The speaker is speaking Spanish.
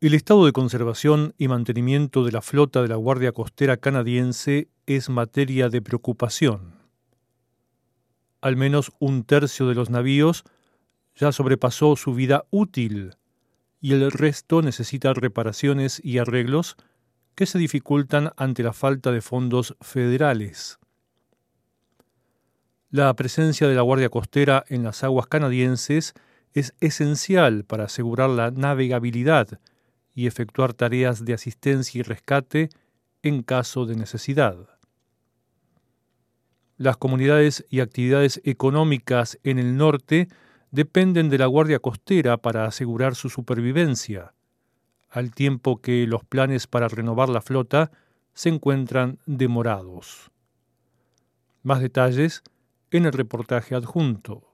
El estado de conservación y mantenimiento de la flota de la Guardia Costera canadiense es materia de preocupación. Al menos un tercio de los navíos ya sobrepasó su vida útil y el resto necesita reparaciones y arreglos que se dificultan ante la falta de fondos federales. La presencia de la Guardia Costera en las aguas canadienses es esencial para asegurar la navegabilidad y efectuar tareas de asistencia y rescate en caso de necesidad. Las comunidades y actividades económicas en el norte dependen de la Guardia Costera para asegurar su supervivencia, al tiempo que los planes para renovar la flota se encuentran demorados. Más detalles en el reportaje adjunto.